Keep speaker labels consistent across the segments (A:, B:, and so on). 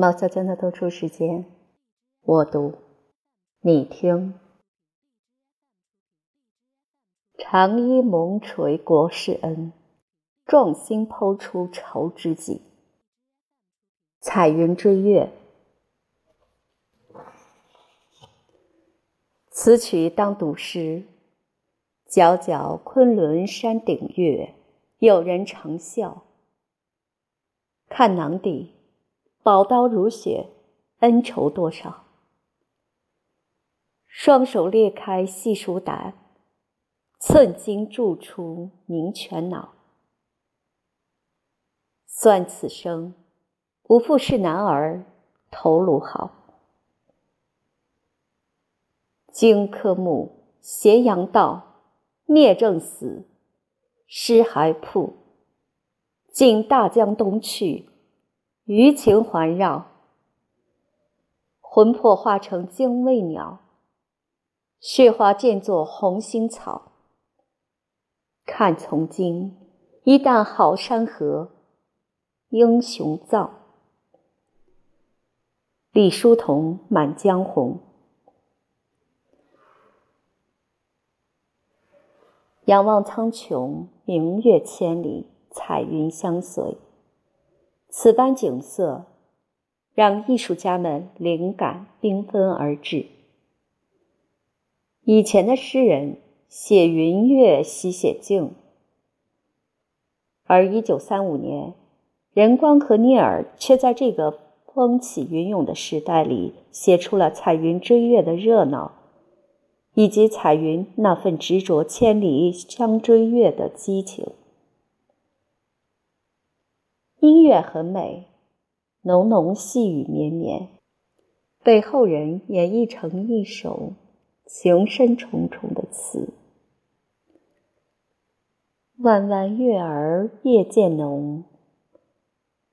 A: 毛小娟的读书时间，我读，你听。长衣蒙垂国事恩，壮心剖出愁之计。彩云追月，此曲当读诗。皎皎昆仑山顶月，有人长啸。看囊底。宝刀如雪，恩仇多少？双手裂开细数胆，寸金铸出名权脑。算此生，不负是男儿头颅好。荆轲墓，咸阳道，聂政死，尸骸铺。尽大江东去。余情环绕，魂魄化成精卫鸟，血花溅作红心草。看从今，一旦好山河，英雄造。李叔同《满江红》。仰望苍穹，明月千里，彩云相随。此般景色，让艺术家们灵感缤纷而至。以前的诗人写云月，喜写静；而一九三五年，任光和聂耳却在这个风起云涌的时代里，写出了彩云追月的热闹，以及彩云那份执着千里相追月的激情。音乐很美，浓浓细雨绵绵，被后人演绎成一首情深重重的词。弯弯月儿夜渐浓，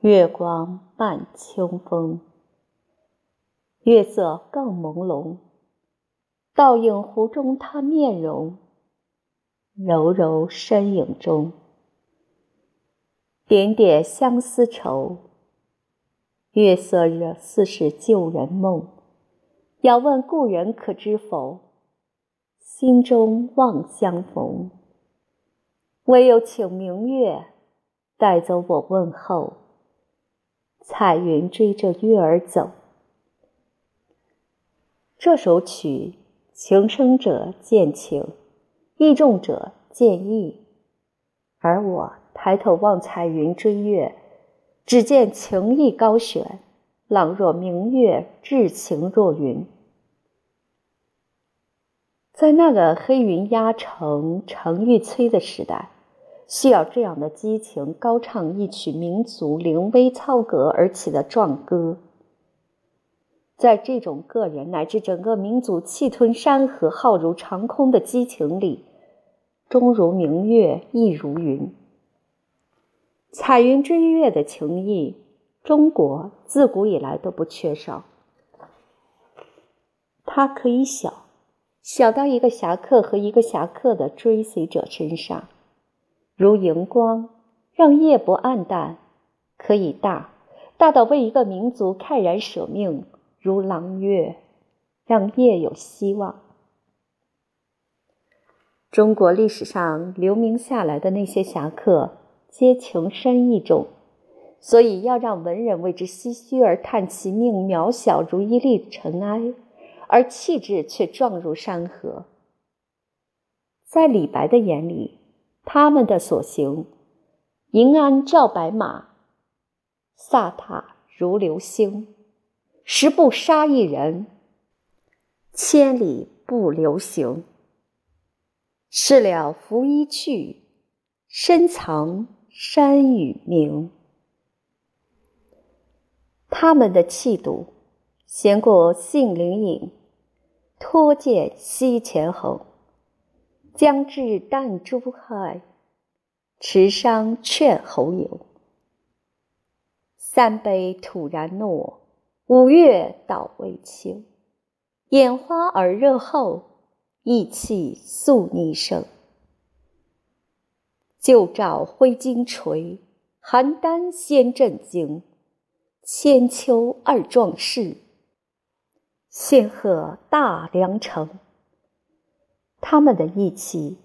A: 月光伴秋风，月色更朦胧，倒映湖中他面容，柔柔身影中。点点相思愁，月色惹似是旧人梦。遥问故人可知否？心中望相逢。唯有请明月带走我问候。彩云追着月儿走。这首曲，情生者见情，意重者见意，而我。抬头望彩云追月，只见情意高悬，朗若明月，至情若云。在那个黑云压城城欲摧的时代，需要这样的激情，高唱一曲民族临危操戈而起的壮歌。在这种个人乃至整个民族气吞山河、浩如长空的激情里，终如明月，亦如云。彩云追月的情谊，中国自古以来都不缺少。它可以小，小到一个侠客和一个侠客的追随者身上，如荧光，让夜不暗淡；可以大，大到为一个民族慨然舍命，如朗月，让夜有希望。中国历史上留名下来的那些侠客。皆情深意重，所以要让文人为之唏嘘而叹其命渺小如一粒尘埃，而气质却壮如山河。在李白的眼里，他们的所行，银鞍照白马，飒沓如流星，十步杀一人，千里不留行。事了拂衣去，深藏。山与名，他们的气度，闲过杏林隐，脱剑西前横。将至旦珠海，持觞劝侯友。三杯吐然诺，五岳倒未清。眼花耳热后，意气素逆生。旧照挥金锤，邯郸先震惊。千秋二壮士，显赫大梁城。他们的义气，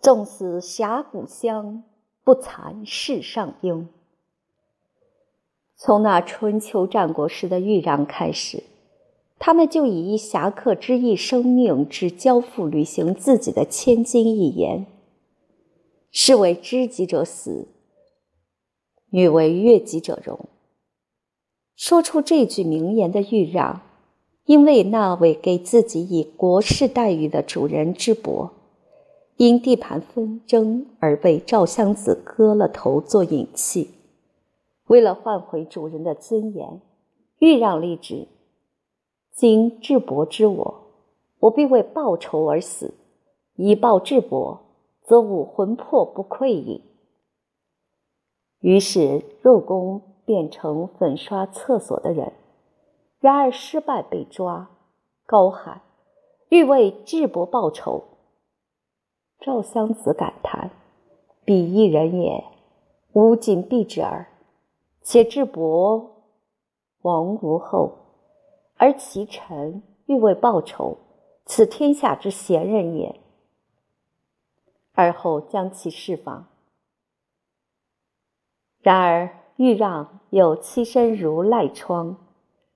A: 纵似峡谷香，不惭世上英。从那春秋战国时的豫让开始，他们就以一侠客之义生命之交付，履行自己的千金一言。是为知己者死，女为悦己者容。说出这句名言的豫让，因为那位给自己以国士待遇的主人智伯，因地盘纷争而被赵襄子割了头做引器。为了换回主人的尊严，豫让立志：今智伯知我，我必为报仇而死，以报智伯。则吾魂魄不愧矣。于是入宫变成粉刷厕所的人，然而失败被抓，高喊欲为智伯报仇。赵襄子感叹：“彼一人也，吾仅避之耳。且智伯亡无后，而其臣欲为报仇，此天下之贤人也。”而后将其释放。然而豫让有栖身如赖疮，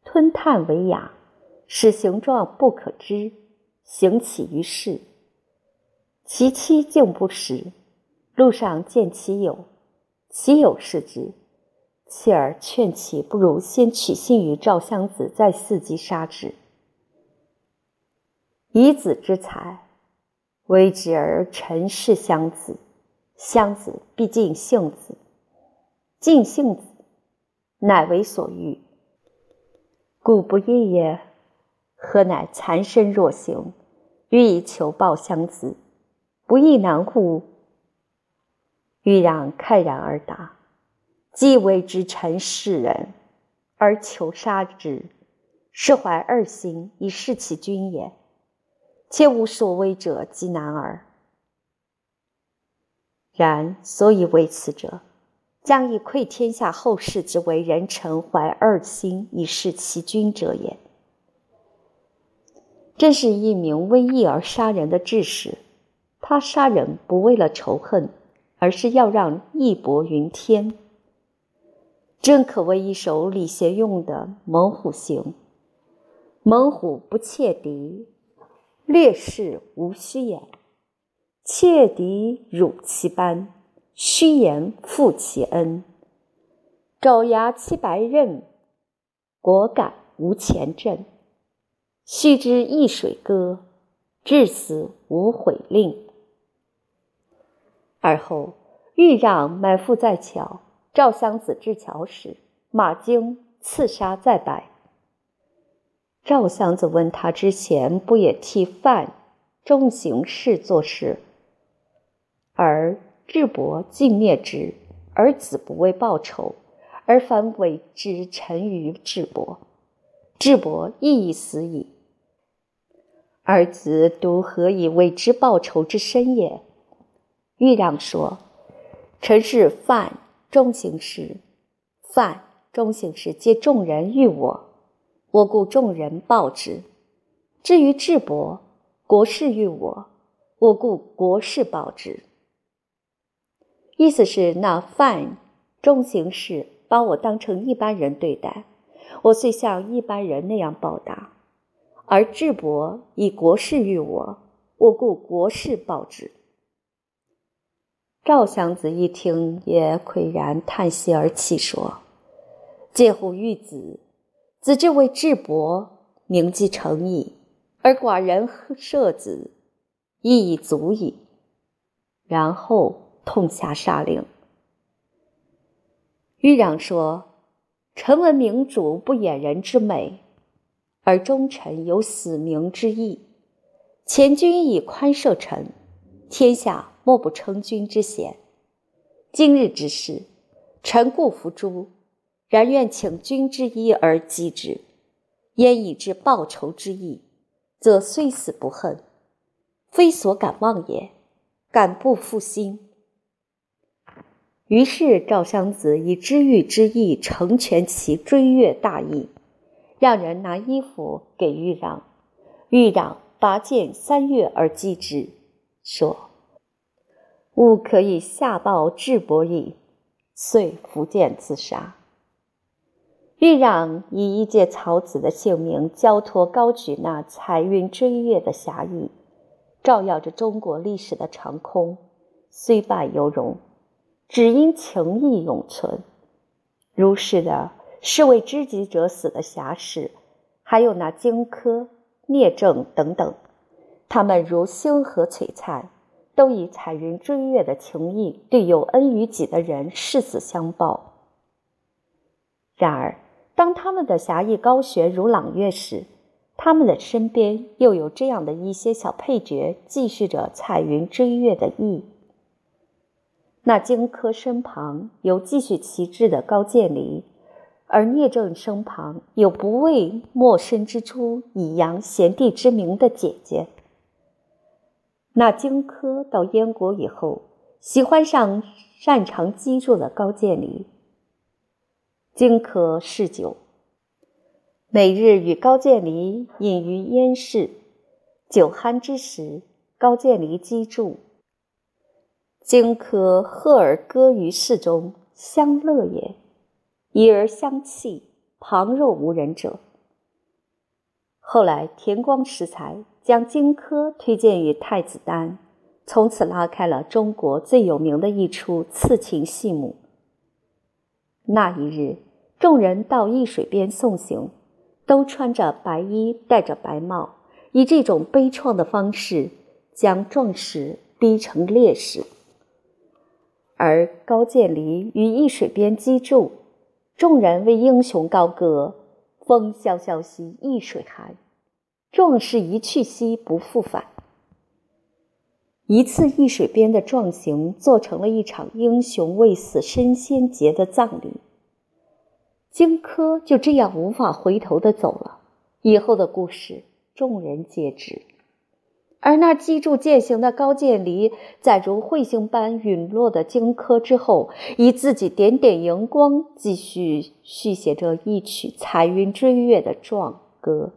A: 吞炭为哑，使形状不可知，行起于世。其妻竟不识，路上见其友，其友视之，妻儿劝其不如先取信于赵襄子，再伺机杀之，以子之才。为之而陈氏相子，相子必尽性子，尽性子，乃为所欲。故不义也。何乃残身若行，欲以求报相子，不亦难乎？欲让慨然而答：既为之陈氏人，而求杀之，是怀二心以事其君也。切无所谓者，即难耳。然所以为此者，将以窥天下后世之为人臣怀二心以弑其君者也。真是一名为义而杀人的志士，他杀人不为了仇恨，而是要让义薄云天。真可谓一首礼贤用的猛虎行。猛虎不怯敌。烈士无虚言，切敌辱其班，虚言负其恩。爪牙七白刃，果敢无前阵。须知易水歌，至死无悔令。而后，豫让埋伏在桥，赵襄子至桥时，马惊刺杀在白。赵襄子问他：“之前不也替范中行事做事，而智伯尽灭之，而子不为报仇，而反为之臣于智伯，智伯亦已死矣。儿子独何以为之报仇之身也？”豫让说：“臣是范中行事，范中行事皆众人欲我。”我故众人报之。至于智伯，国士欲我，我故国士报之。意思是，那范中行事把我当成一般人对待，我遂像一般人那样报答；而智伯以国士欲我，我故国士报之。赵襄子一听，也喟然叹息而泣，说：“介乎玉子。”子之为智伯，名既成矣，而寡人射子，亦已足矣。然后痛下杀令。豫让说：“臣闻明主不掩人之美，而忠臣有死明之意。前君以宽赦臣，天下莫不称君之贤。今日之事，臣固服诛。”然愿请君之一而击之，焉以至报仇之意，则虽死不恨，非所敢忘也。敢不负心？于是赵襄子以知遇之意成全其追月大义，让人拿衣服给豫让，豫让拔剑三月而击之，说：“吾可以下报智伯矣。”遂伏剑自杀。豫让以一介草子的性命交托高举那彩云追月的侠义，照耀着中国历史的长空，虽败犹荣。只因情义永存，如是的是为知己者死的侠士，还有那荆轲、聂政等等，他们如星河璀璨，都以彩云追月的情谊，对有恩于己的人誓死相报。然而，当他们的侠义高悬如朗月时，他们的身边又有这样的一些小配角，继续着彩云追月的意。那荆轲身旁有继续旗帜的高渐离，而聂政身旁有不畏莫身之初以扬贤弟之名的姐姐。那荆轲到燕国以后，喜欢上擅长击筑的高渐离。荆轲嗜酒，每日与高渐离饮于燕市，酒酣之时，高渐离击筑。荆轲贺而歌于市中，相乐也；已而相弃，旁若无人者。后来田光识才，将荆轲推荐于太子丹，从此拉开了中国最有名的一出刺秦戏目。那一日，众人到易水边送行，都穿着白衣，戴着白帽，以这种悲怆的方式，将壮士逼成烈士。而高渐离于易水边击筑，众人为英雄高歌：“风萧萧兮易水寒，壮士一去兮不复返。”一次易水边的壮行，做成了一场英雄未死身先节的葬礼。荆轲就这样无法回头的走了，以后的故事众人皆知。而那击筑践行的高渐离，在如彗星般陨落的荆轲之后，以自己点点荧光，继续续写着一曲彩云追月的壮歌。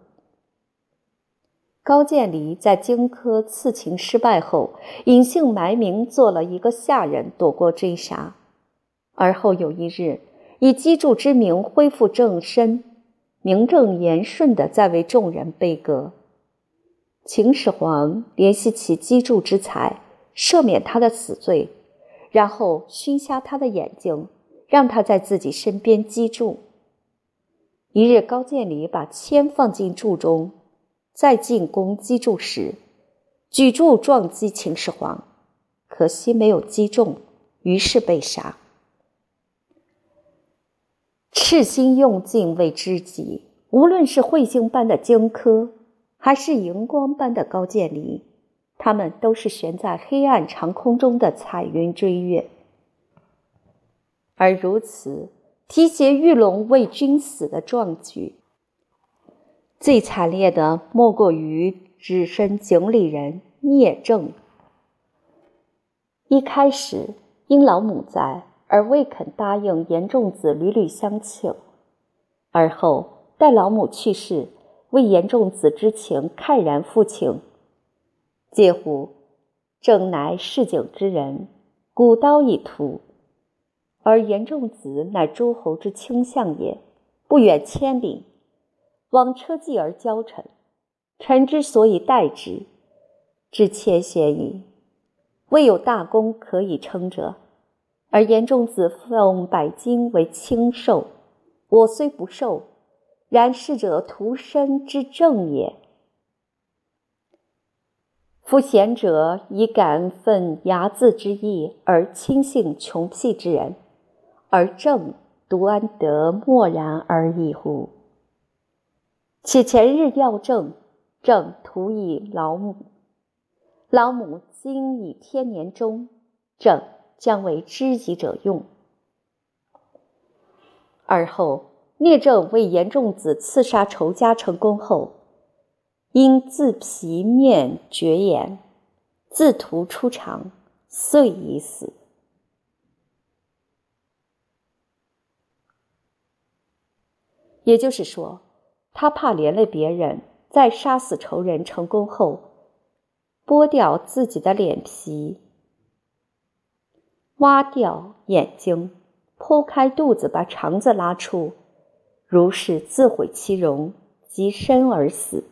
A: 高渐离在荆轲刺秦失败后，隐姓埋名做了一个下人，躲过追杀。而后有一日，以击柱之名恢复正身，名正言顺地在为众人悲歌。秦始皇怜惜其击柱之才，赦免他的死罪，然后熏瞎他的眼睛，让他在自己身边击柱。一日，高渐离把铅放进柱中，在进攻击筑时，举柱撞击秦始皇，可惜没有击中，于是被杀。赤心用尽为知己，无论是彗星般的荆轲。还是荧光般的高渐离，他们都是悬在黑暗长空中的彩云追月。而如此提携玉龙为君死的壮举，最惨烈的莫过于只身井里人聂政。一开始因老母在而未肯答应严仲子屡屡相请，而后待老母去世。为严仲子之情慨然复情，介乎！正乃市井之人，古刀已屠，而严仲子乃诸侯之卿相也，不远千里，往车骑而交臣。臣之所以待之，之谦贤矣。未有大功可以称者，而严仲子奉百金为卿受，我虽不受。然逝者徒身之正也。夫贤者以感愤睚眦之意而轻信穷僻之人，而正独安得默然而已乎？且前日要正，正徒以老母，老母今已天年终，正将为知己者用。而后，聂政为严仲子刺杀仇家成功后，因自皮面绝颜，自图出场，遂已死。也就是说，他怕连累别人，在杀死仇人成功后，剥掉自己的脸皮，挖掉眼睛，剖开肚子，把肠子拉出，如是自毁其容，即身而死。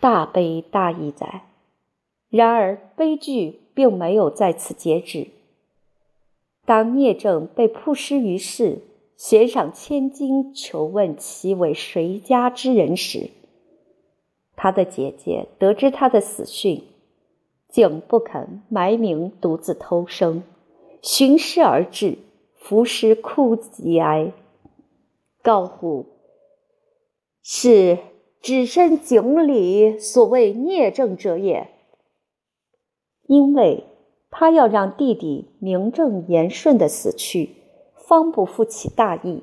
A: 大悲大义哉！然而悲剧并没有在此截止。当聂政被曝尸于世，悬赏千金求问其为谁家之人时，他的姐姐得知他的死讯，竟不肯埋名，独自偷生，寻尸而至，伏尸哭极哀，告呼是。只身井里，所谓孽政者也。因为他要让弟弟名正言顺的死去，方不负其大义。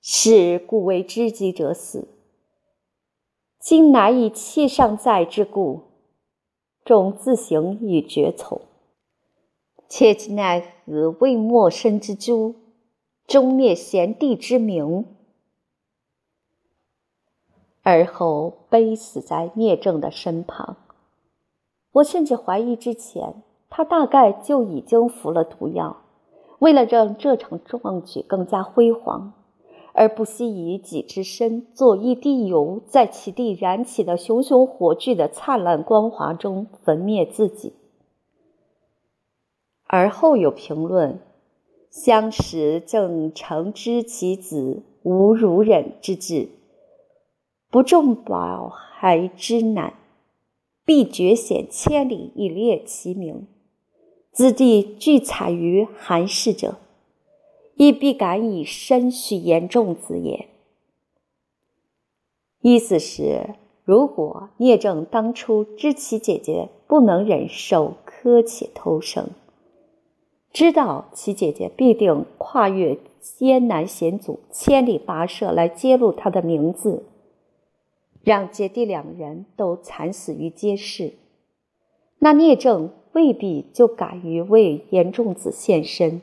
A: 是故为知己者死。今乃以气尚在之故，众自行以决从。切其奈何为莫生之诛，终灭贤弟之名。而后悲死在聂政的身旁。我甚至怀疑，之前他大概就已经服了毒药，为了让这场壮举更加辉煌，而不惜以己之身做一滴油，在其地燃起的熊熊火炬的灿烂光华中焚灭自己。而后有评论，相识正诚知其子无如忍之志。不重保还之难，必绝险千里以列其名。子弟聚采于韩氏者，亦必敢以身许言仲子也。意思是，如果聂政当初知其姐姐不能忍受苛且偷生，知道其姐姐必定跨越艰难险阻，千里跋涉来揭露他的名字。让姐弟两人都惨死于街市，那聂政未必就敢于为严仲子献身。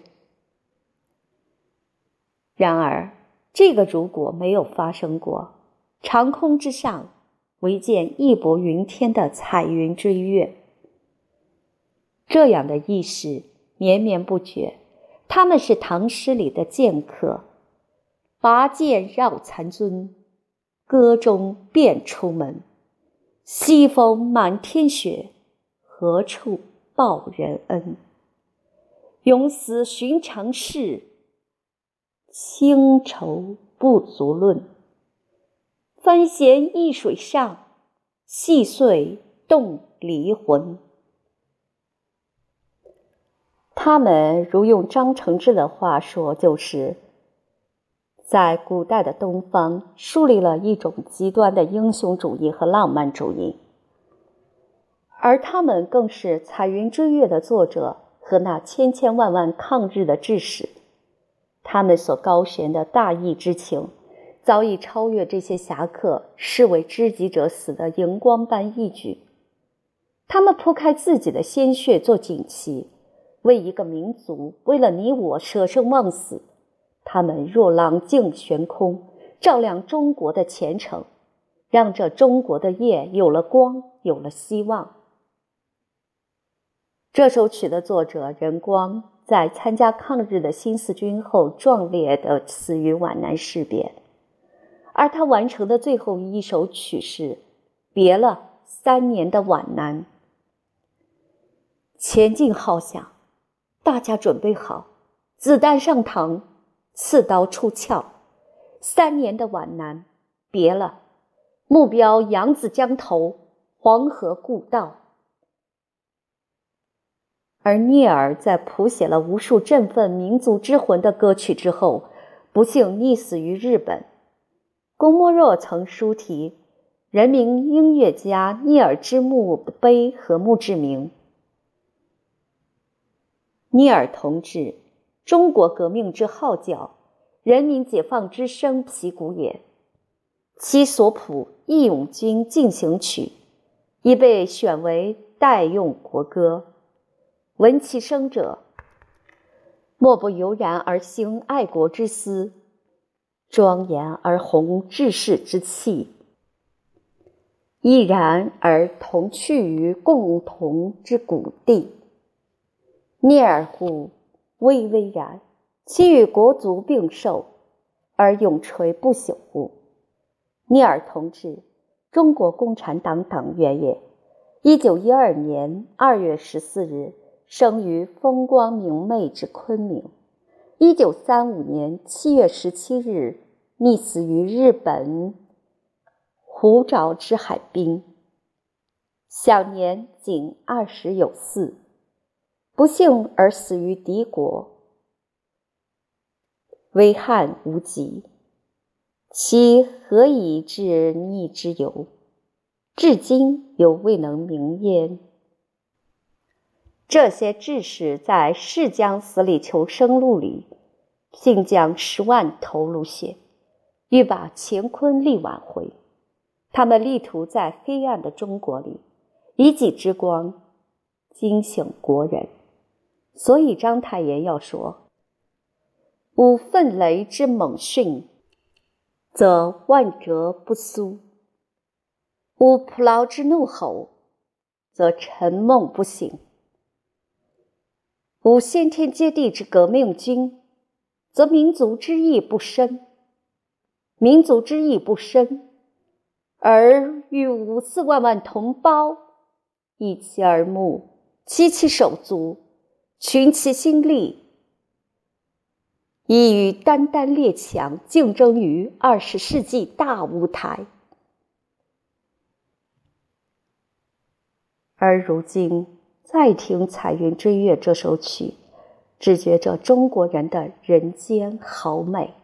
A: 然而，这个如果没有发生过，长空之上唯见义薄云天的彩云追月，这样的意识绵绵不绝。他们是唐诗里的剑客，拔剑绕残尊。歌中便出门，西风满天雪，何处报人恩？永死寻常事，清愁不足论。翻弦易水上，细碎动离魂。他们如用张承志的话说，就是。在古代的东方，树立了一种极端的英雄主义和浪漫主义，而他们更是《彩云追月》的作者和那千千万万抗日的志士。他们所高悬的大义之情，早已超越这些侠客视为知己者死的荧光般义举。他们铺开自己的鲜血做锦旗，为一个民族，为了你我舍生忘死。他们若朗镜悬空，照亮中国的前程，让这中国的夜有了光，有了希望。这首曲的作者任光，在参加抗日的新四军后，壮烈的死于皖南事变，而他完成的最后一首曲是《别了三年的皖南》。前进号响，大家准备好，子弹上膛。刺刀出鞘，三年的皖南，别了，目标扬子江头，黄河故道。而聂耳在谱写了无数振奋民族之魂的歌曲之后，不幸溺死于日本。龚莫若曾书题“人民音乐家聂耳之墓碑”和墓志铭。聂耳同志。中国革命之号角，人民解放之声皮鼓也。其所谱《义勇军进行曲》已被选为代用国歌。闻其声者，莫不油然而兴爱国之思，庄严而宏志士之气，毅然而同去于共同之谷地。聂尔乎，巍巍然，其与国族并寿，而永垂不朽乎？聂尔同志，中国共产党党员也。一九一二年二月十四日生于风光明媚之昆明。一九三五年七月十七日溺死于日本湖沼之海滨，享年仅二十有四。不幸而死于敌国，危汉无极，其何以致逆之由？至今犹未能明焉。这些志士在《誓将死里求生路》里，竟将十万头颅血，欲把乾坤力挽回。他们力图在黑暗的中国里，以己之光惊醒国人。所以章太炎要说：“吾奋雷之猛迅，则万折不苏。”吾蒲劳之怒吼，则沉梦不醒；无先天接地之革命军，则民族之义不深。民族之义不深，而欲五四万万同胞一齐而目，齐其手足，群其心力，以与单单列强竞争于二十世纪大舞台。而如今再听《彩云追月》这首曲，只觉着中国人的人间好美。